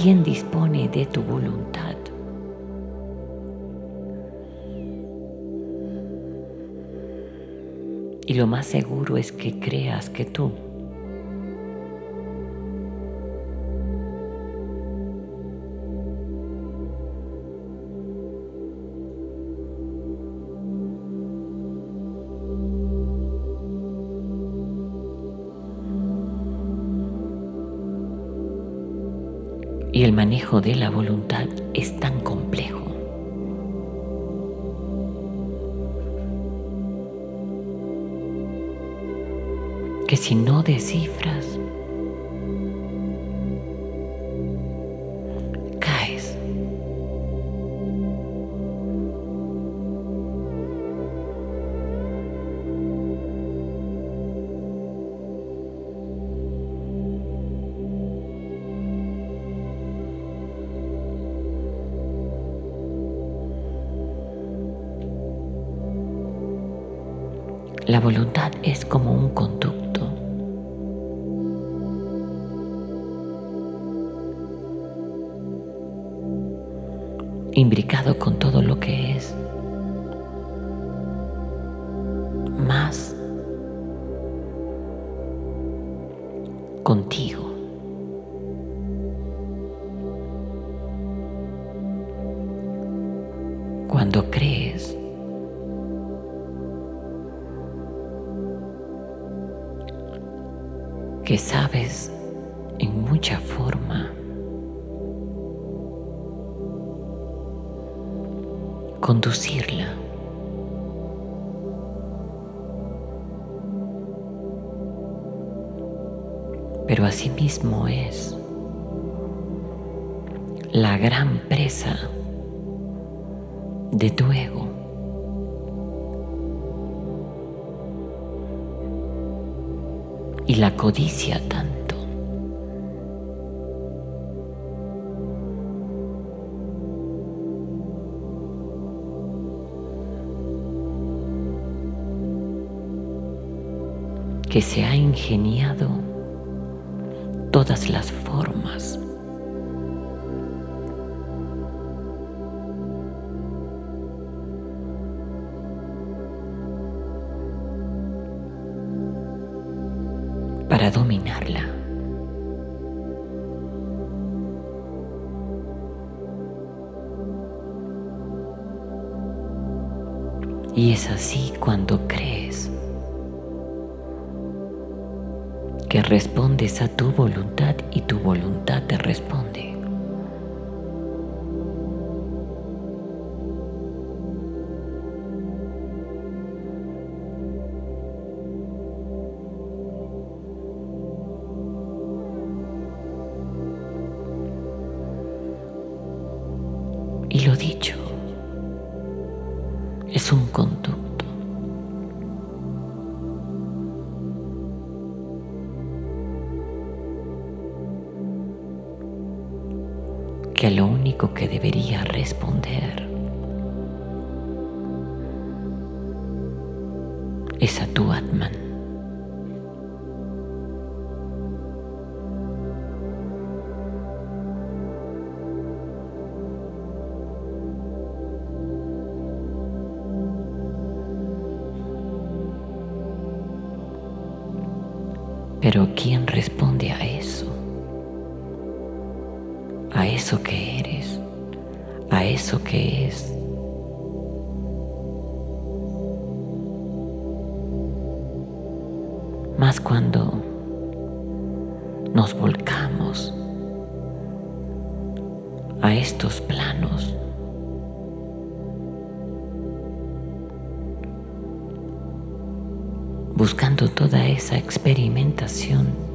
quien dispone de tu voluntad. Y lo más seguro es que creas que tú y el manejo de la voluntad es tan complejo. que si no descifras La voluntad es como un conducto. imbricado con todo lo que es más contigo. Cuando crees que sabes en mucha forma conducirla. Pero asimismo es la gran presa de tu ego. Y la codicia tanto. que se ha ingeniado todas las formas Y es así cuando crees que respondes a tu voluntad y tu voluntad te responde. Conducto. Que lo único que debería responder es a tu Atman. Pero ¿quién responde a eso? A eso que eres, a eso que es. Más cuando nos volcamos a estos toda esa experimentación.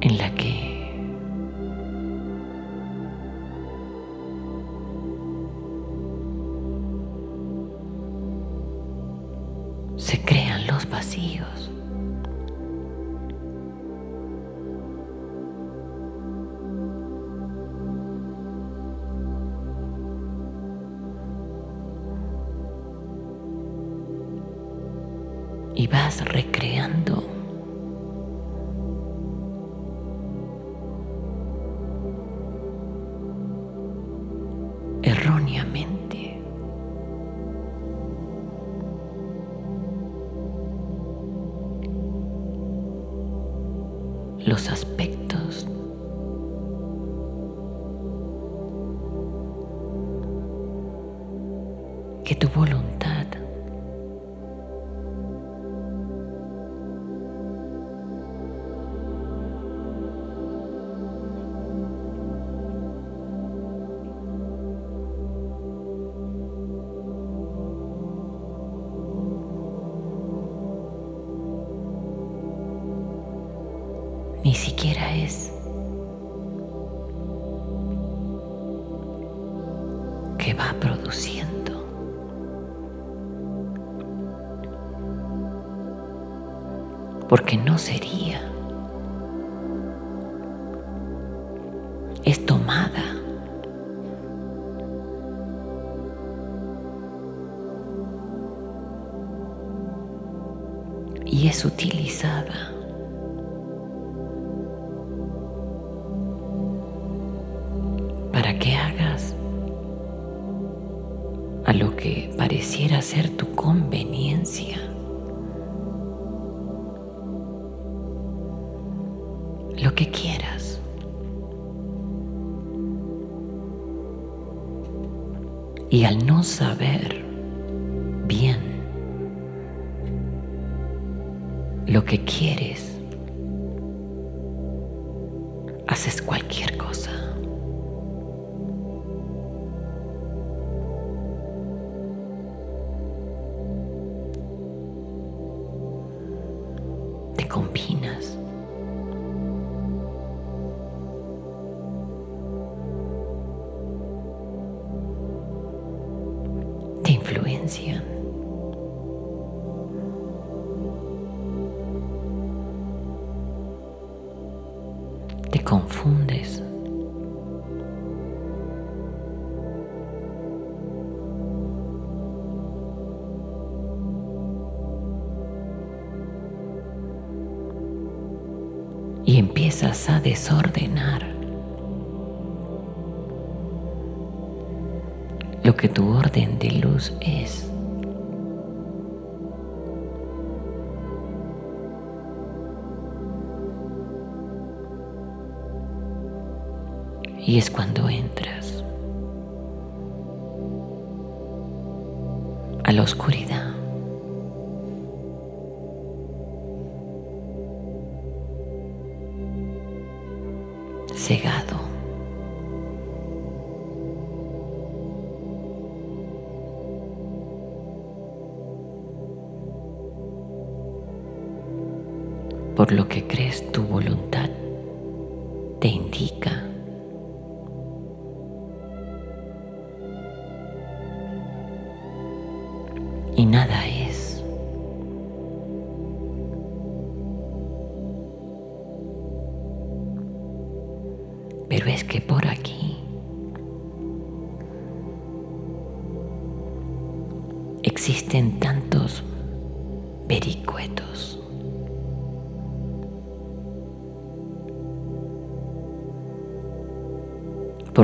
en la que se crean los vacíos. Los aspectos. Que tu voluntad ni siquiera es que va produciendo. Porque no sería. Es tomada. Y es utilizada. Pareciera ser tu conveniencia. Lo que quieras. Y al no saber bien lo que quieres, haces cualquier cosa. Influencian. Te confundes. y empiezas a desordenar que tu orden de luz es. Y es cuando entras a la oscuridad. Por lo que crees tu voluntad te indica.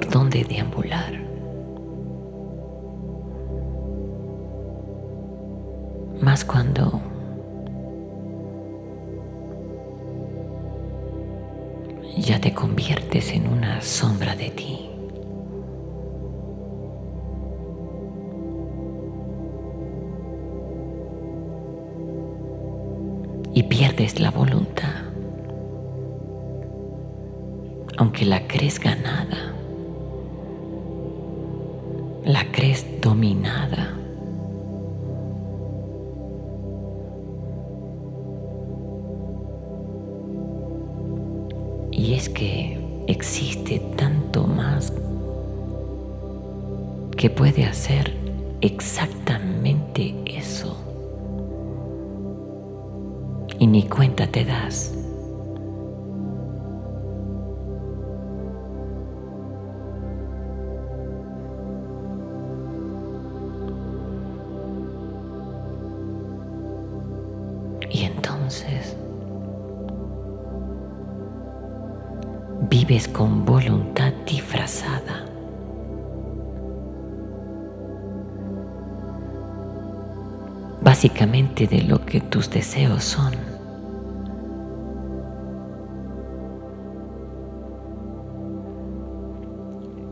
¿Por dónde deambular? Más cuando ya te conviertes en una sombra de ti. Y pierdes la voluntad, aunque la crees ganada, dominada. Y es que existe tanto más que puede hacer exactamente eso. Y ni cuenta te das. Vives con voluntad disfrazada. Básicamente de lo que tus deseos son.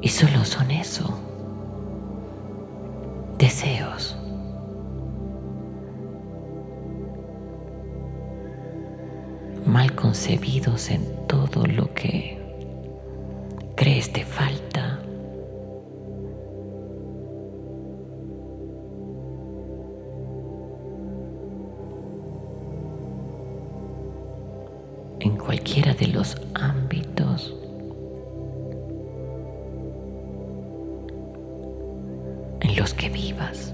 Y solo son eso. Deseos. mal concebidos en todo lo que crees te falta. En cualquiera de los ámbitos. en los que vivas.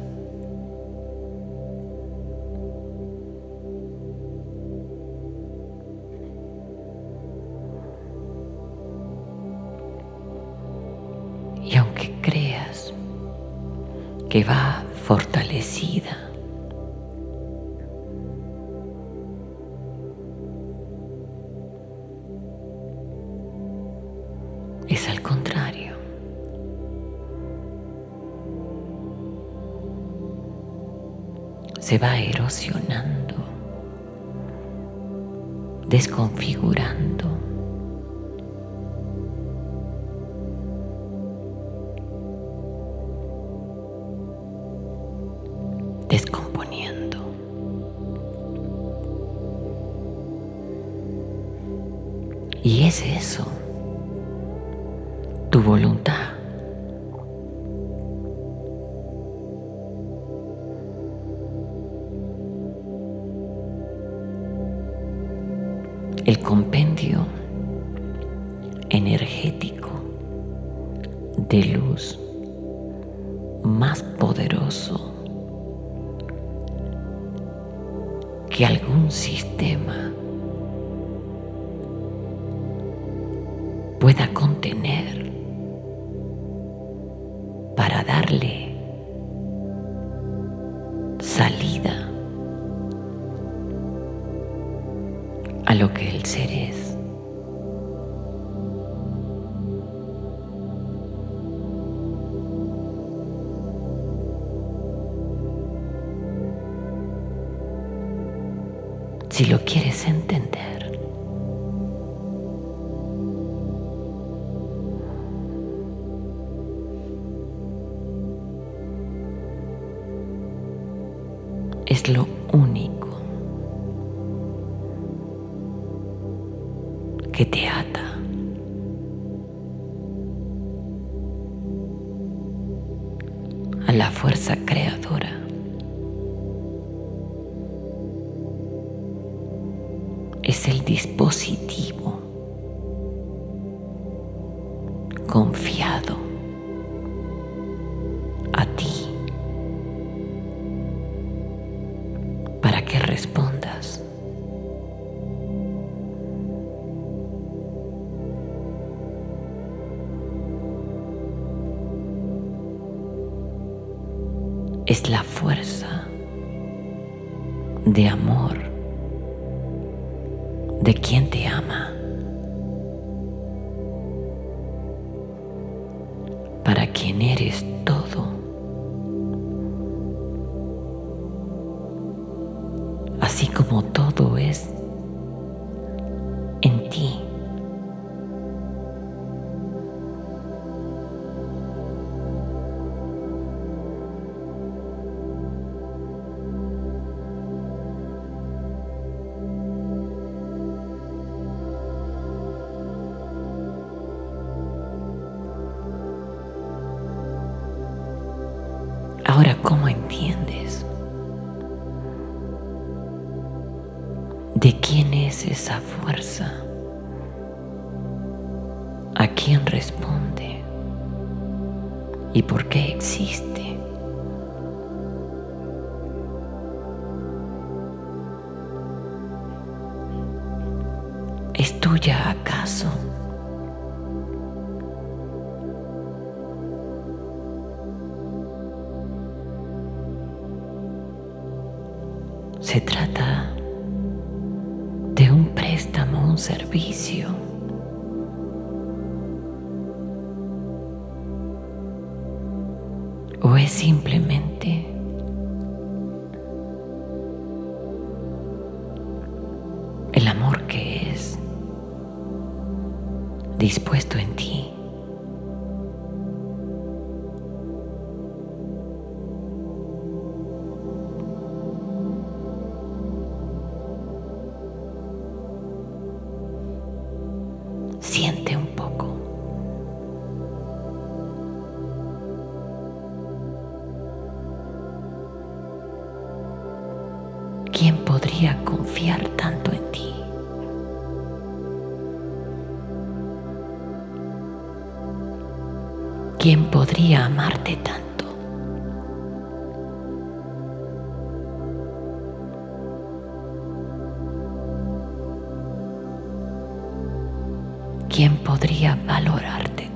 Que va fortalecida. Es al contrario. Se va erosionando, desconfigurando. Es eso, tu voluntad. El compendio energético de luz más poderoso que algún sistema contener para darle salida a lo que el ser es. si lo quieres entender. Es lo único que te ata. Para que respondas. Es la fuerza de amor de quien te ama. Fuerza? ¿A quién responde? ¿Y por qué existe? ¿Es tuya acaso? Dispuesto en ti? Amarte tanto? ¿Quién podría valorarte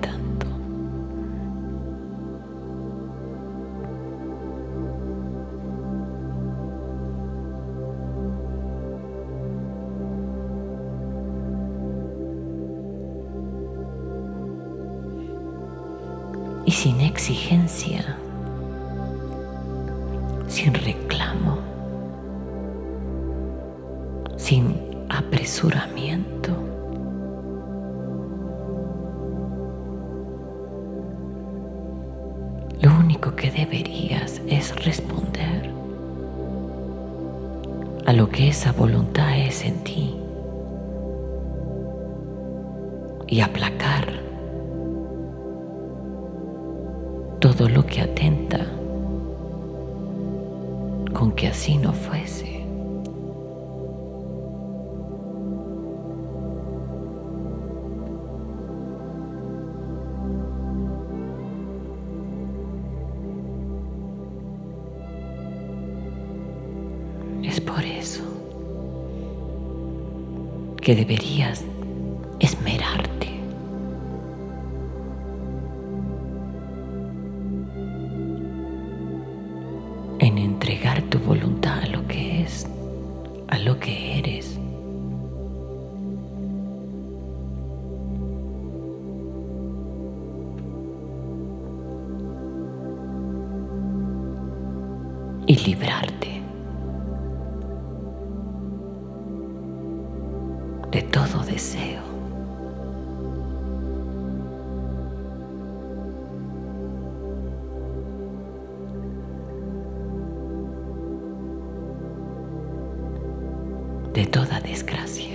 exigencia, sin reclamo, sin apresuramiento. Lo único que deberías es responder a lo que esa voluntad es en ti y aplacar todo lo que atenta con que así no fuese. Es por eso que deberías librarte de todo deseo. de toda desgracia.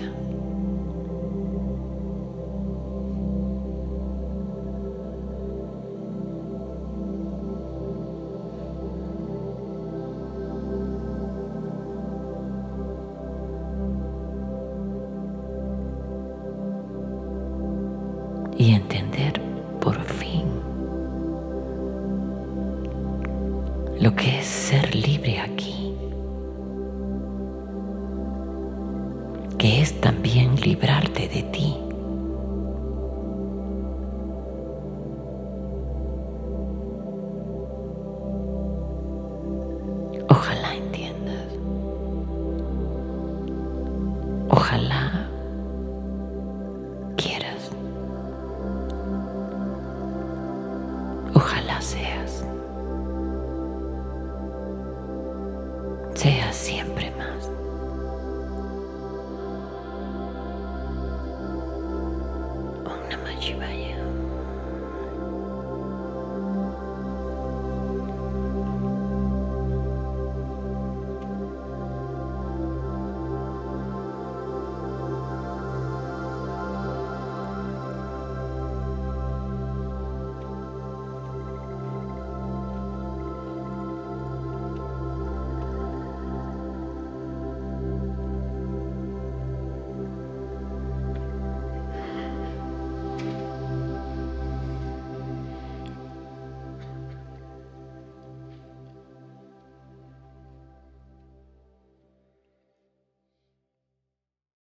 Que es también librarte de ti.